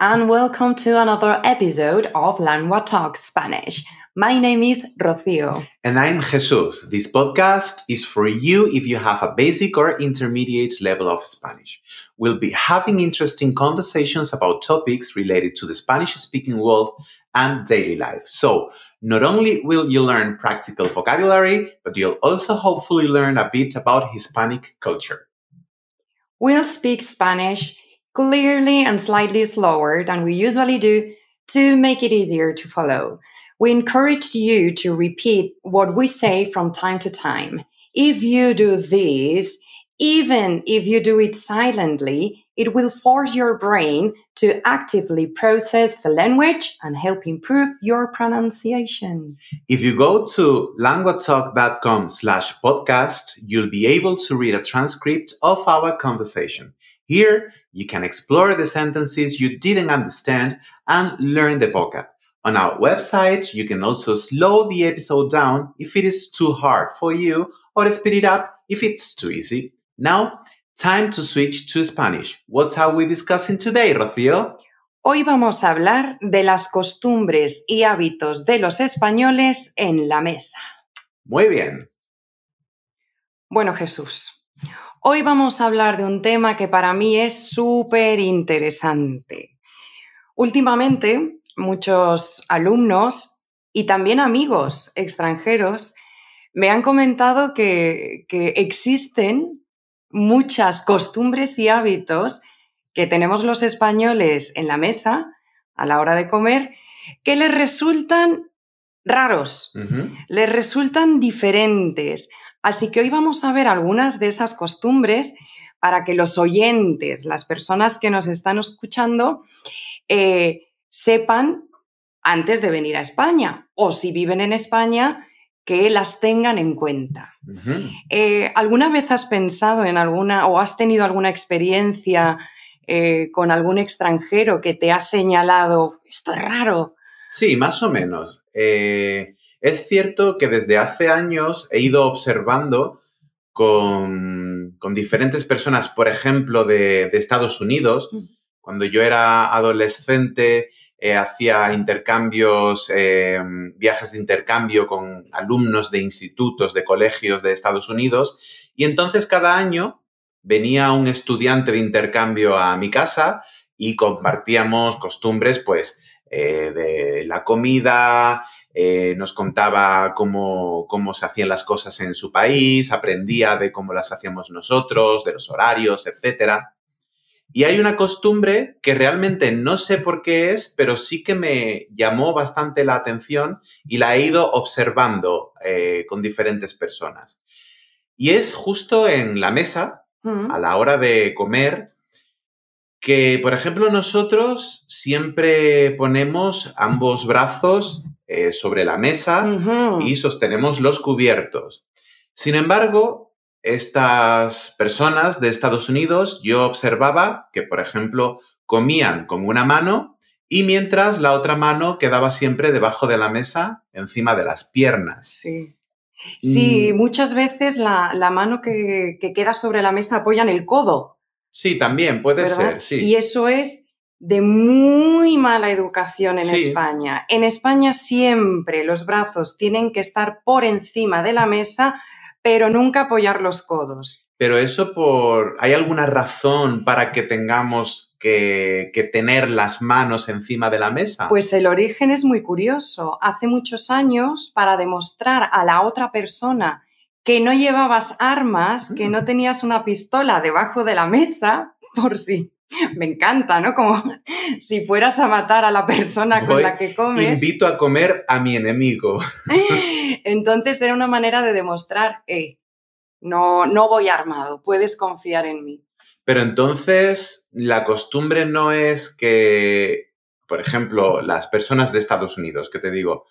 and welcome to another episode of Langua Talk Spanish. My name is Rocio. And I'm Jesus. This podcast is for you if you have a basic or intermediate level of Spanish. We'll be having interesting conversations about topics related to the Spanish speaking world and daily life. So, not only will you learn practical vocabulary, but you'll also hopefully learn a bit about Hispanic culture. We'll speak Spanish clearly and slightly slower than we usually do to make it easier to follow. We encourage you to repeat what we say from time to time. If you do this, even if you do it silently, it will force your brain to actively process the language and help improve your pronunciation. If you go to languatalk.com slash podcast, you'll be able to read a transcript of our conversation. Here, you can explore the sentences you didn't understand and learn the vocab. On our website, you can also slow the episode down if it is too hard for you or speed it up if it's too easy. Now, time to switch to Spanish. What are we discussing today, Rocío? Hoy vamos a hablar de las costumbres y hábitos de los españoles en la mesa. Muy bien. Bueno, Jesús, hoy vamos a hablar de un tema que para mí es súper interesante. Últimamente, muchos alumnos y también amigos extranjeros me han comentado que, que existen muchas costumbres y hábitos que tenemos los españoles en la mesa a la hora de comer que les resultan raros, les resultan diferentes. Así que hoy vamos a ver algunas de esas costumbres para que los oyentes, las personas que nos están escuchando, eh, sepan antes de venir a España o si viven en España, que las tengan en cuenta. Eh, ¿Alguna vez has pensado en alguna o has tenido alguna experiencia eh, con algún extranjero que te ha señalado, esto es raro? Sí, más o menos. Eh, es cierto que desde hace años he ido observando con, diferentes personas, por ejemplo, de, Estados Unidos. Mm. Cuando yo era adolescente, hacía intercambios, viajes de intercambio con alumnos de institutos, de colegios de Estados Unidos. Y entonces cada año venía un estudiante de intercambio a mi casa y compartíamos costumbres, pues, eh, de la comida, eh, nos contaba cómo, cómo, se hacían las cosas en su país, aprendía de cómo las hacíamos nosotros, de los horarios, etc. Y hay una costumbre que realmente no sé por qué es, pero sí que me llamó bastante la atención y la he ido observando eh, con diferentes personas. Y es justo en la mesa, a la hora de comer, que, por ejemplo, nosotros siempre ponemos ambos brazos eh, sobre la mesa y sostenemos los cubiertos. Sin embargo, estas personas de Estados Unidos, yo observaba que, por ejemplo, comían con una mano y mientras la otra mano quedaba siempre debajo de la mesa, encima de las piernas. Sí. Sí, mm. muchas veces la, mano que, queda sobre la mesa apoya en el codo. Sí, también puede ser, sí. Y eso es de muy mala educación en España. En España siempre los brazos tienen que estar por encima de la mesa, pero nunca apoyar los codos. Pero eso por... ¿Hay alguna razón para que tengamos que, que, tener las manos encima de la mesa? Pues el origen es muy curioso. Hace muchos años, para demostrar a la otra persona que no llevabas armas, que no mm. tenías una pistola debajo de la mesa, por si... Me encanta, ¿no? Como si fueras a matar a la persona con la que comes. Invito a comer a mi enemigo. Entonces era una manera de demostrar, eh, no, no voy armado, puedes confiar en mí. Pero entonces la costumbre no es que, por ejemplo, las personas de Estados Unidos, que te digo,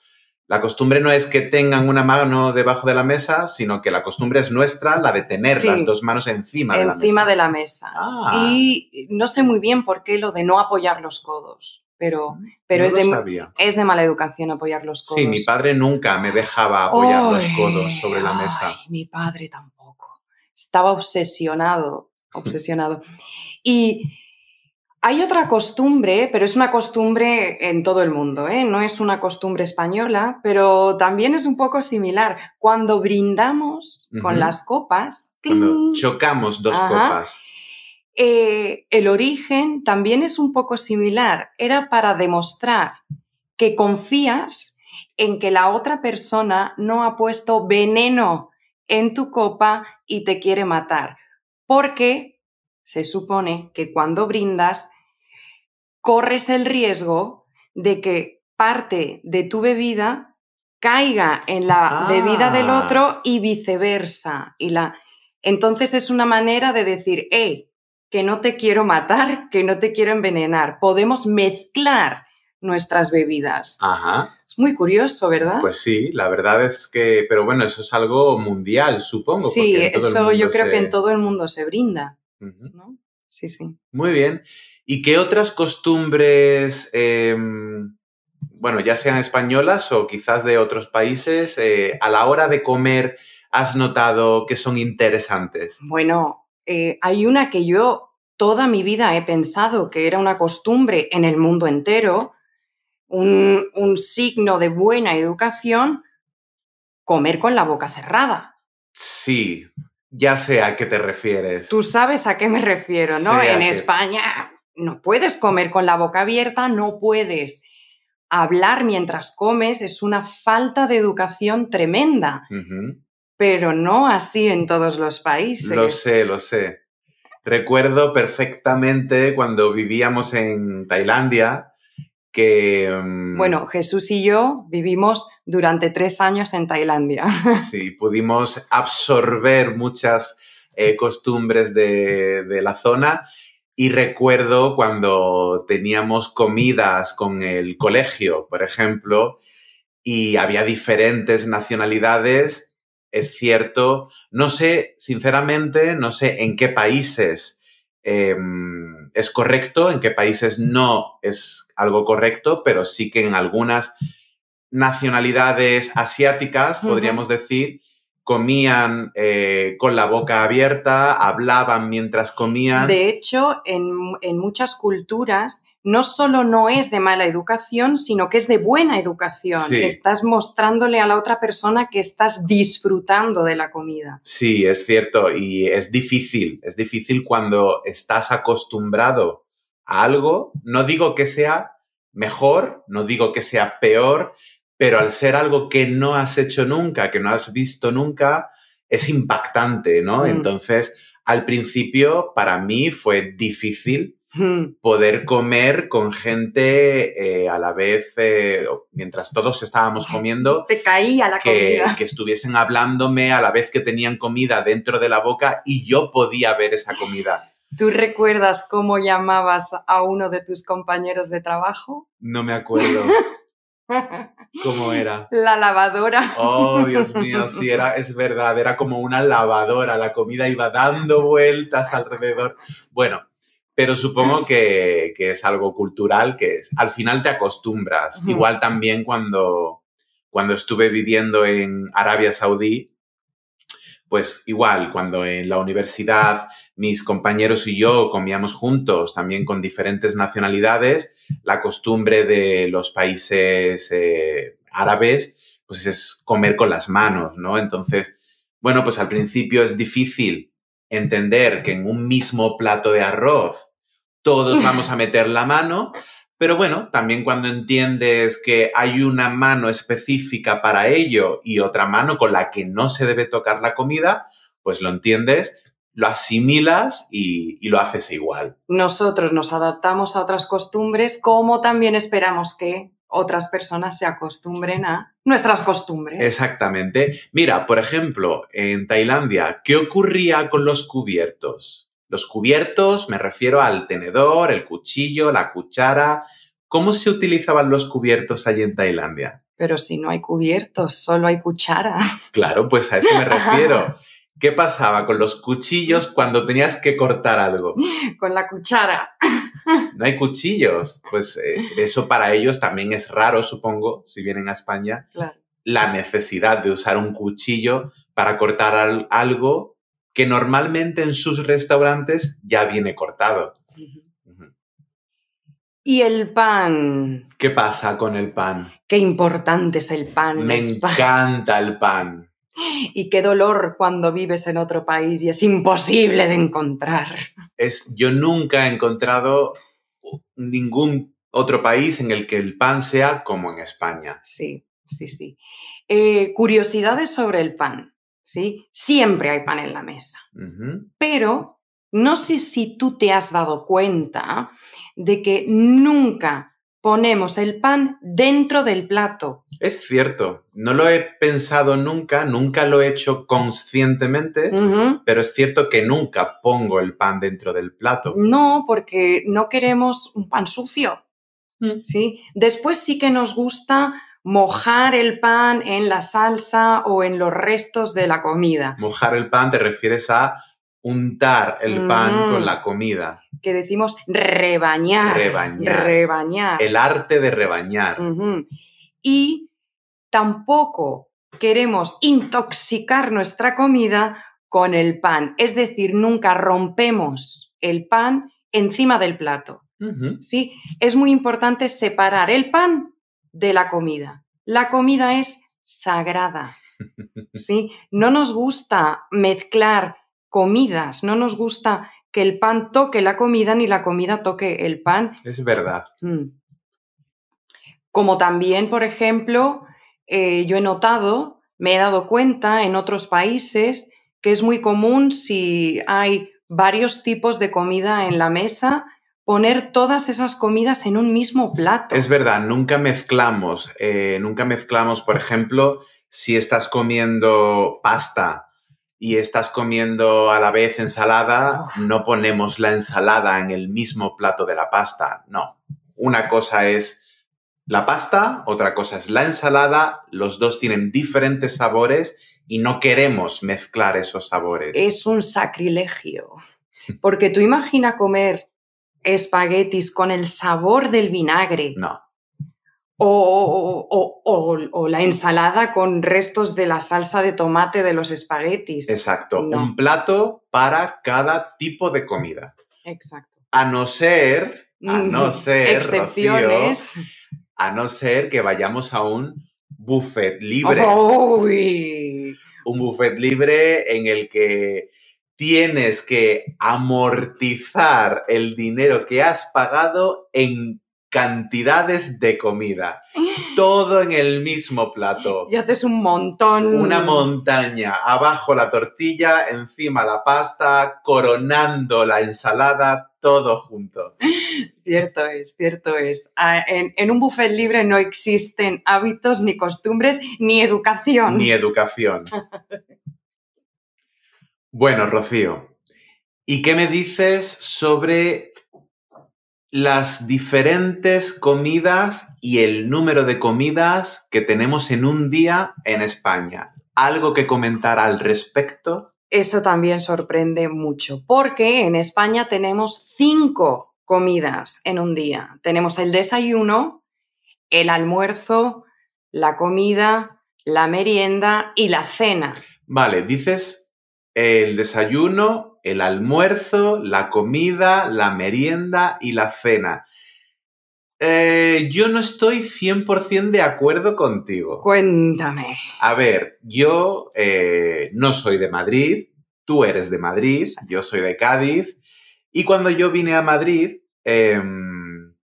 la costumbre no es que tengan una mano debajo de la mesa, sino que la costumbre es nuestra, la de tener las dos manos encima de la mesa. Encima de la mesa. Ah. Y no sé muy bien por qué lo de no apoyar los codos pero, mm, pero es, de, es de mala educación apoyar los codos. Sí, mi padre nunca me dejaba apoyar los codos sobre la mesa. mi padre tampoco. Estaba obsesionado, obsesionado. Y Hay otra costumbre, pero es una costumbre en todo el mundo, ¿eh? no es una costumbre española, pero también es un poco similar. Cuando brindamos con las copas, Cuando chocamos dos Ajá. copas. Eh, el origen también es un poco similar. Era para demostrar que confías en que la otra persona no ha puesto veneno en tu copa y te quiere matar. Porque se supone que cuando brindas corres el riesgo de que parte de tu bebida caiga en la bebida del Ah. otro y viceversa. Y la... Entonces es una manera de decir, hey, que no te quiero matar, que no te quiero envenenar. Podemos mezclar nuestras bebidas. Ajá. Es muy curioso, ¿verdad? Pues sí, la verdad es que, pero bueno, eso es algo mundial, supongo. sí, eso yo creo se- que en todo el mundo se brinda. ¿No? Sí, sí. Muy bien. ¿Y qué otras costumbres, em, bueno, ya sean españolas o quizás de otros países, eh, a la hora de comer has notado que son interesantes? Bueno, eh, hay una que yo toda mi vida he pensado que era una costumbre en el mundo entero, un, un signo de buena educación, comer con la boca cerrada. Sí, ya sé a qué te refieres. Tú sabes a qué me refiero, ¿no? Sé en qué. España no puedes comer con la boca abierta, no puedes hablar mientras comes, es una falta de educación tremenda, pero no así en todos los países. Lo sé, lo sé. Recuerdo perfectamente cuando vivíamos en Tailandia que... mm, Bueno, Jesús y yo vivimos durante tres años en Tailandia. Sí, pudimos absorber muchas eh, costumbres de, de la zona y recuerdo cuando teníamos comidas con el colegio, por ejemplo, y había diferentes nacionalidades, es cierto, no sé, sinceramente, no sé en qué países eh, es correcto, en qué países no es algo correcto, pero sí que en algunas nacionalidades asiáticas, podríamos decir, comían eh, con la boca abierta, hablaban mientras comían. De hecho, en, en muchas culturas no solo no es de mala educación, sino que es de buena educación. Sí. Estás mostrándole a la otra persona que estás disfrutando de la comida. Sí, es cierto, y es difícil, es difícil cuando estás acostumbrado a algo, no digo que sea mejor, no digo que sea peor, pero al ser algo que no has hecho nunca, que no has visto nunca, es impactante, ¿no? Mm. Entonces, al principio, para mí fue difícil Mm. poder comer con gente eh, a la vez, eh, mientras todos estábamos comiendo, Te caía la que, comida. que estuviesen hablándome a la vez que tenían comida dentro de la boca y yo podía ver esa comida. ¿Tú recuerdas cómo llamabas a uno de tus compañeros de trabajo? No me acuerdo cómo era. La lavadora. Oh, Dios mío, sí, era, es verdad, era como una lavadora, la comida iba dando vueltas alrededor. Bueno, pero supongo que, que es algo cultural, que es, al final te acostumbras. Igual también cuando, cuando estuve viviendo en Arabia Saudí, pues igual, cuando en la universidad mis compañeros y yo comíamos juntos, también con diferentes nacionalidades, la costumbre de los países eh, árabes, pues es comer con las manos, ¿no? Entonces, bueno, pues al principio es difícil entender que en un mismo plato de arroz todos vamos a meter la mano, pero bueno, también cuando entiendes que hay una mano específica para ello y otra mano con la que no se debe tocar la comida, pues lo entiendes, lo asimilas y, y lo haces igual. Nosotros nos adaptamos a otras costumbres como también esperamos que otras personas se acostumbren a nuestras costumbres. Exactamente. Mira, por ejemplo, en Tailandia, ¿qué ocurría con los cubiertos? Los cubiertos, me refiero al tenedor, el cuchillo, la cuchara. ¿Cómo se utilizaban los cubiertos allí en Tailandia? Pero si no hay cubiertos, solo hay cuchara. Claro, pues a eso me refiero. ¿Qué pasaba con los cuchillos cuando tenías que cortar algo? Con la cuchara. No hay cuchillos. Pues eh, eso para ellos también es raro, supongo, si vienen a España, Claro. la necesidad de usar un cuchillo para cortar al- algo que normalmente en sus restaurantes ya viene cortado. Y el pan. ¿Qué pasa con el pan? Qué importante es el pan. Me encanta el pan. Y qué dolor cuando vives en otro país y es imposible de encontrar. Es, yo nunca he encontrado ningún otro país en el que el pan sea como en España. Sí, sí, sí. Eh, curiosidades sobre el pan, ¿sí? Siempre hay pan en la mesa. Pero no sé si tú te has dado cuenta de que nunca ponemos el pan dentro del plato. Es cierto, no lo he pensado nunca, nunca lo he hecho conscientemente, pero es cierto que nunca pongo el pan dentro del plato. No, porque no queremos un pan sucio. Mm. ¿sí? Después sí que nos gusta mojar el pan en la salsa o en los restos de la comida. Mojar el pan te refieres a untar el pan con la comida. Que decimos rebañar. Rebañar. Rebañar. El arte de rebañar. Y tampoco queremos intoxicar nuestra comida con el pan. Es decir, nunca rompemos el pan encima del plato. ¿sí? Es muy importante separar el pan de la comida. La comida es sagrada, ¿sí? No nos gusta mezclar comidas, no nos gusta que el pan toque la comida ni la comida toque el pan. Es verdad. Mm. Como también, por ejemplo, eh, yo he notado, me he dado cuenta en otros países que es muy común si hay varios tipos de comida en la mesa, poner todas esas comidas en un mismo plato. Es verdad, nunca mezclamos, eh, nunca mezclamos, por ejemplo, si estás comiendo pasta y estás comiendo a la vez ensalada, no ponemos la ensalada en el mismo plato de la pasta, no. Una cosa es la pasta, otra cosa es la ensalada, los dos tienen diferentes sabores y no queremos mezclar esos sabores. Es un sacrilegio, porque tú imagina comer espaguetis con el sabor del vinagre. No. O, la ensalada con restos de la salsa de tomate de los espaguetis. Exacto. Un plato para cada tipo de comida. Exacto. A no ser, a no ser, excepciones. a no ser que vayamos a un buffet libre. Un buffet libre en el que tienes que amortizar el dinero que has pagado en cantidades de comida. Todo en el mismo plato. Y haces un montón. Una montaña. Abajo la tortilla, encima la pasta, coronando la ensalada, todo junto. Cierto es, cierto es. Ah, en, en un buffet libre no existen hábitos, ni costumbres, ni educación. Ni educación. Bueno, Rocío, ¿y qué me dices sobre las diferentes comidas y el número de comidas que tenemos en un día en España? ¿Algo que comentar al respecto? Eso también sorprende mucho, porque en España tenemos cinco comidas en un día. Tenemos el desayuno, el almuerzo, la comida, la merienda y la cena. Vale, dices el desayuno, el almuerzo, la comida, la merienda y la cena. Eh, yo no estoy 100% de acuerdo contigo. Cuéntame. A ver, yo eh, no soy de Madrid, tú eres de Madrid, yo soy de Cádiz, y cuando yo vine a Madrid, em,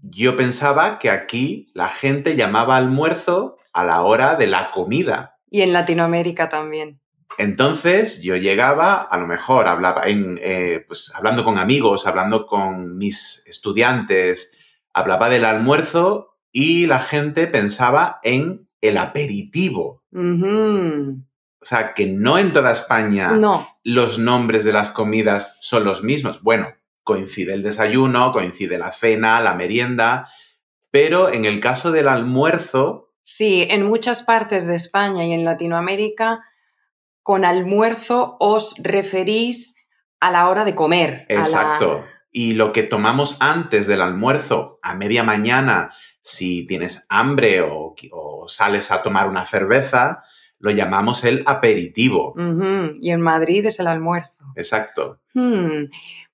yo pensaba que aquí la gente llamaba almuerzo a la hora de la comida. Y en Latinoamérica también. Entonces yo llegaba, a lo mejor hablaba en, eh, pues, hablando con amigos, hablando con mis estudiantes, hablaba del almuerzo y la gente pensaba en el aperitivo. O sea, que no en toda España los nombres de las comidas son los mismos. Bueno, coincide el desayuno, coincide la cena, la merienda, pero en el caso del almuerzo... Sí, en muchas partes de España y en Latinoamérica con almuerzo os referís a la hora de comer. Exacto. Y lo que tomamos antes del almuerzo, a media mañana, si tienes hambre o, sales a tomar una cerveza, lo llamamos el aperitivo. Y en Madrid es el almuerzo. Exacto. Hmm.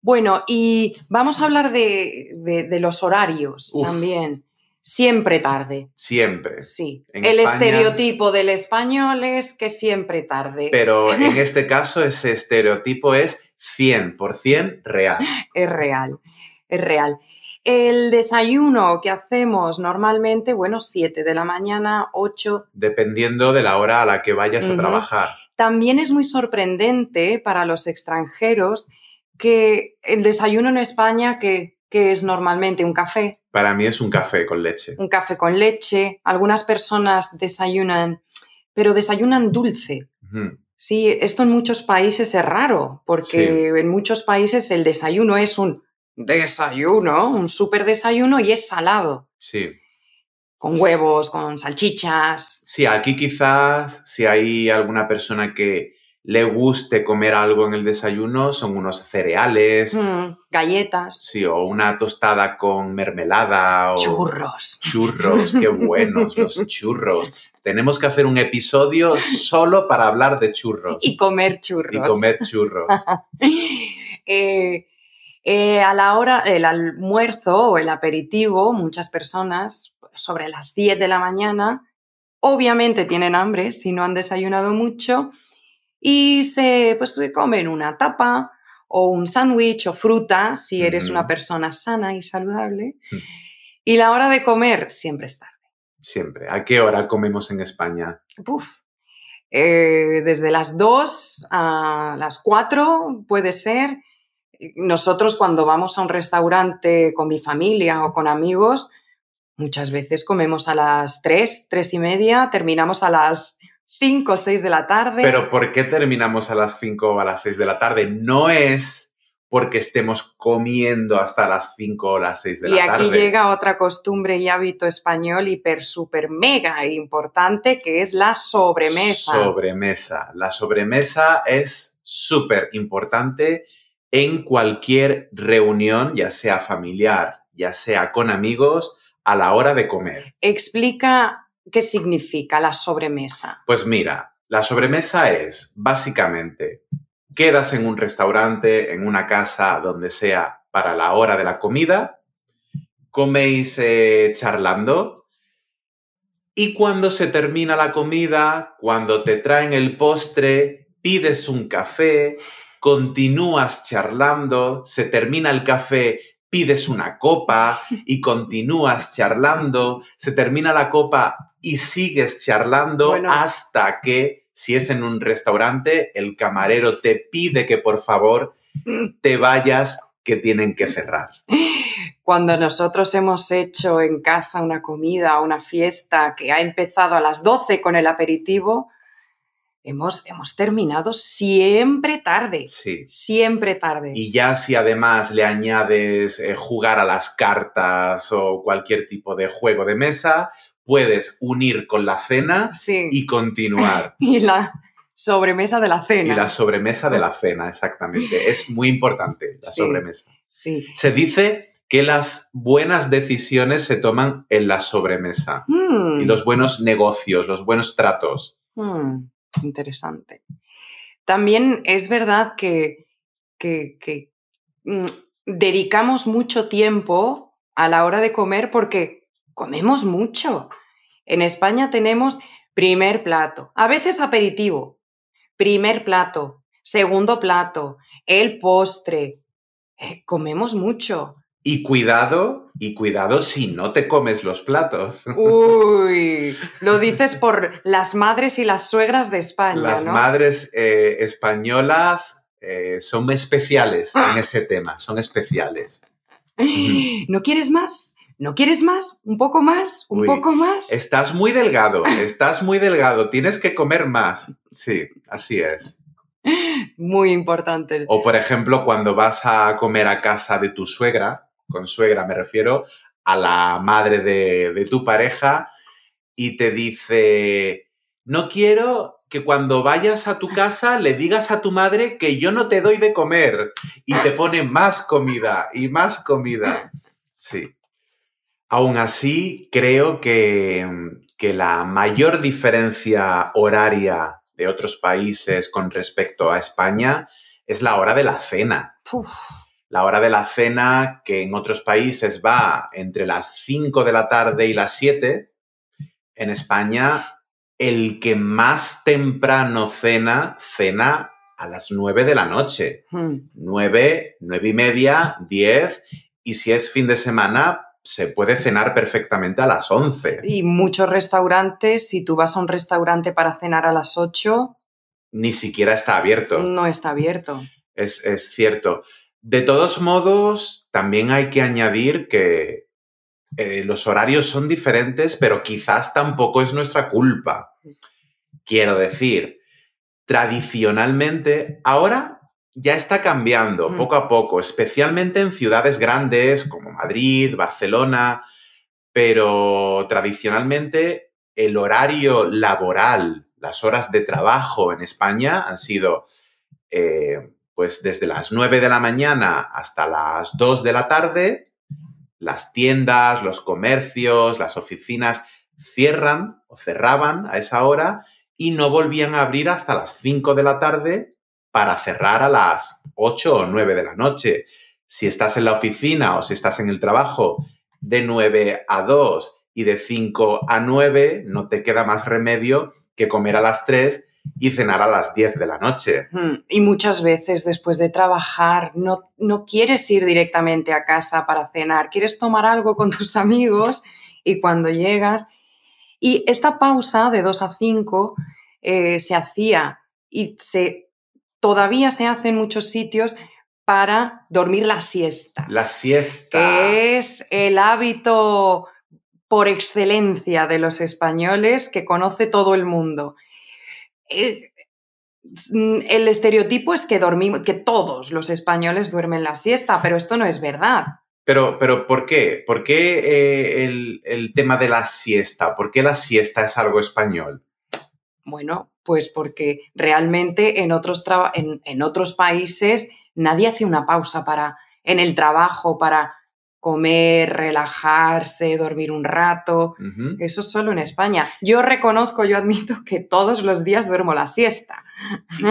Bueno, y vamos a hablar de, de- de los horarios Uf. también. Siempre tarde. Siempre. Sí. En el España- estereotipo del español es que siempre tarde. Pero en este caso ese estereotipo es 100% real. Es real, es real. El desayuno que hacemos normalmente, bueno, 7 de la mañana, 8. Dependiendo de la hora a la que vayas a trabajar. También es muy sorprendente para los extranjeros que el desayuno en España, que, que es normalmente un café, Para mí es un café con leche. un café con leche. Algunas personas desayunan, pero desayunan dulce. Sí, esto en muchos países es raro, porque en muchos países el desayuno es un desayuno, un súper desayuno y es salado, Sí. con huevos, con salchichas. Sí, aquí quizás si hay alguna persona que le guste comer algo en el desayuno, son unos cereales, mm, galletas, sí, o una tostada con mermelada o churros. churros, qué buenos los churros. Tenemos que hacer un episodio solo para hablar de churros Y comer churros. y comer churros. Eh, eh, a la hora, el almuerzo o el aperitivo, muchas personas sobre las 10 de la mañana, obviamente tienen hambre si no han desayunado mucho y se, pues, se comen una tapa o un sándwich o fruta si eres una persona sana y saludable. Mm. Y la hora de comer siempre es tarde. Siempre. ¿A qué hora comemos en España? Uf. Eh, desde las 2 a las 4 puede ser. Nosotros cuando vamos a un restaurante con mi familia o con amigos, muchas veces comemos a las 3, 3 y media, terminamos a las 5 o 6 de la tarde. Pero ¿por qué terminamos a las 5 o a las 6 de la tarde? No es porque estemos comiendo hasta las 5 o las 6 de y la aquí tarde. llega otra costumbre y hábito español hiper, super, mega importante, que es la sobremesa. Sobremesa. La sobremesa es súper importante en cualquier reunión, ya sea familiar, ya sea con amigos, a la hora de comer. Explica qué significa la sobremesa. Pues mira, la sobremesa es básicamente quedas en un restaurante, en una casa, donde sea, para la hora de la comida, coméis eh, charlando y cuando se termina la comida, cuando te traen el postre, pides un café, continúas charlando, se termina el café, pides una copa y continúas charlando, se termina la copa y sigues charlando Bueno. hasta que, si es en un restaurante, el camarero te pide que por favor te vayas, que tienen que cerrar. Cuando nosotros hemos hecho en casa una comida o una fiesta que ha empezado a las 12 con el aperitivo, hemos, hemos terminado siempre tarde. Sí. Siempre tarde. Y ya si además le añades eh, jugar a las cartas o cualquier tipo de juego de mesa, puedes unir con la cena sí. y continuar. Y la sobremesa de la Y cena. la sobremesa de la cena, exactamente. Es muy importante la Sí. sobremesa. Sí. Se dice que las buenas decisiones se toman en la sobremesa. Mm, Y los buenos negocios, los buenos tratos. mm, interesante. También es verdad que, que- mm, dedicamos mucho tiempo a la hora de comer porque comemos mucho. En España tenemos primer plato, a veces aperitivo, primer plato, segundo plato, el postre. Eh, comemos mucho. Y cuidado, y cuidado si no te comes los platos. Uy, lo dices por las madres y las suegras de España, Las ¿no? madres eh, españolas eh, son especiales en ese tema, son especiales. ¿No quieres más? ¿No quieres más? ¿Un poco más? ¿Un Uy, poco más? Estás muy delgado, estás muy delgado, tienes que comer más. Sí, así es. Muy importante. O por ejemplo, cuando vas a comer a casa de tu suegra, con suegra me refiero a la madre de, de tu pareja, y te dice, no quiero que cuando vayas a tu casa le digas a tu madre que yo no te doy de comer y te pone más comida y más comida. Sí. Aún así, creo que, que la mayor diferencia horaria de otros países con respecto a España es la hora de la cena. La hora de la cena que en otros países va entre las 5 de la tarde y las 7. En España, el que más temprano cena, cena a las 9 de la noche. 9, 9 y media, 10. Y si es fin de semana, se puede cenar perfectamente a las 11. Y muchos restaurantes, si tú vas a un restaurante para cenar a las 8... Ni siquiera está abierto. No está abierto. Es, cierto. De todos modos, también hay que añadir que eh, los horarios son diferentes, pero quizás tampoco es nuestra culpa. Quiero decir, tradicionalmente, ahora ya está cambiando mm. poco a poco, especialmente en ciudades grandes como Madrid, Barcelona, pero tradicionalmente el horario laboral, las horas de trabajo en España han sido eh, pues desde las 9 de la mañana hasta las 2 de la tarde, las tiendas, los comercios, las oficinas cierran o cerraban a esa hora y no volvían a abrir hasta las 5 de la tarde para cerrar a las 8 o 9 de la noche. Si estás en la oficina o si estás en el trabajo de 9 a 2 y de 5 a 9, no te queda más remedio que comer a las 3 y cenar a las 10 de la noche. Hmm, y muchas veces después de trabajar no, no quieres ir directamente a casa para cenar, quieres tomar algo con tus amigos y cuando llegas... Y esta pausa de 2 a 5 eh, se hacía y se todavía se hace en muchos sitios para dormir la siesta. La siesta. Que es el hábito por excelencia de los españoles que conoce todo el mundo. Eh, el estereotipo es que dormimos, que todos los españoles duermen la siesta, pero esto no es verdad. Pero, pero ¿por qué? ¿Por qué eh, el, el tema de la siesta? ¿Por qué la siesta es algo español? Bueno, pues porque realmente en otros, en, otros países nadie hace una pausa para, en el trabajo para comer, relajarse, dormir un rato. Eso es solo en España. Yo reconozco, yo admito que todos los días duermo la siesta.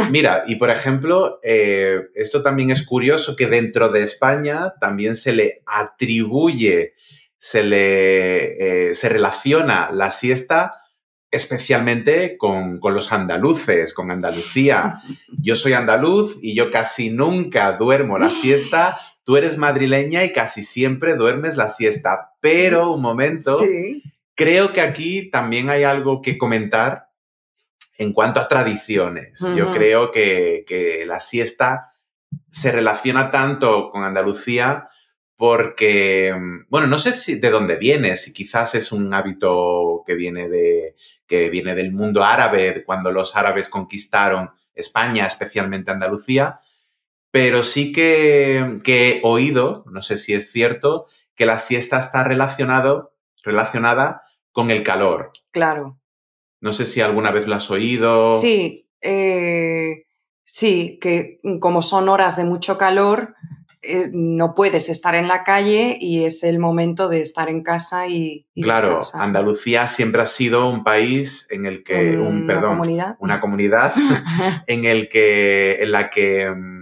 Mira, y por ejemplo, eh, esto también es curioso que dentro de España también se le atribuye, se le eh, se relaciona la siesta especialmente con, los andaluces, con Andalucía. Yo soy andaluz y yo casi nunca duermo la siesta. Tú eres madrileña y casi siempre duermes la siesta. Pero, un momento, creo que aquí también hay algo que comentar en cuanto a tradiciones. Yo creo que, que la siesta se relaciona tanto con Andalucía porque, bueno, no sé si de dónde viene, si quizás es un hábito que viene, de, que viene del mundo árabe, cuando los árabes conquistaron España, especialmente Andalucía, pero sí que, he oído, no sé si es cierto, que la siesta está relacionado, relacionada con el calor. Claro. No sé si alguna vez lo has oído. Sí, eh, sí, que como son horas de mucho calor, eh, no puedes estar en la calle y es el momento de estar en casa y, claro Andalucía siempre ha sido un país en el que un, perdón, una comunidad, una comunidad en el que en la que mm,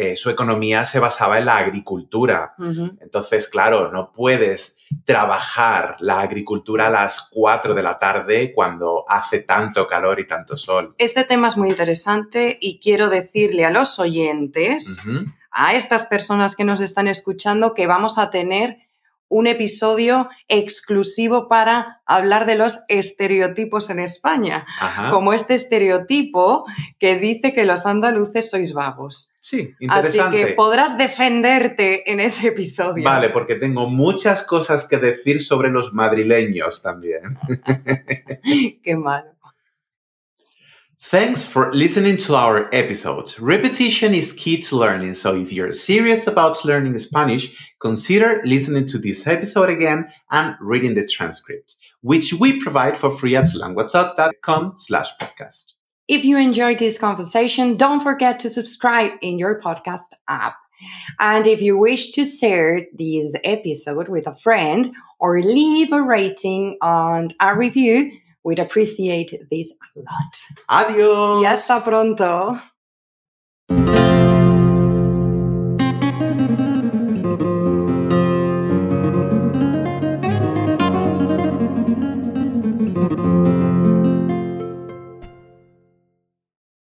eh, su economía se basaba en la agricultura. Entonces claro no puedes trabajar la agricultura a las 4 de la tarde cuando hace tanto calor y tanto sol. Este tema es muy interesante y quiero decirle a los oyentes a estas personas que nos están escuchando que vamos a tener un episodio exclusivo para hablar de los estereotipos en España, como este estereotipo que dice que los andaluces sois vagos. Sí, interesante. Así que podrás defenderte en ese episodio. Vale, porque tengo muchas cosas que decir sobre los madrileños también. Qué malo. Thanks for listening to our episode. Repetition is key to learning, so if you're serious about learning Spanish, consider listening to this episode again and reading the transcript, which we provide for free at languatalk.com slash podcast. If you enjoyed this conversation, don't forget to subscribe in your podcast app. And if you wish to share this episode with a friend or leave a rating and a review, we'd appreciate this a lot. Adiós. Y hasta pronto.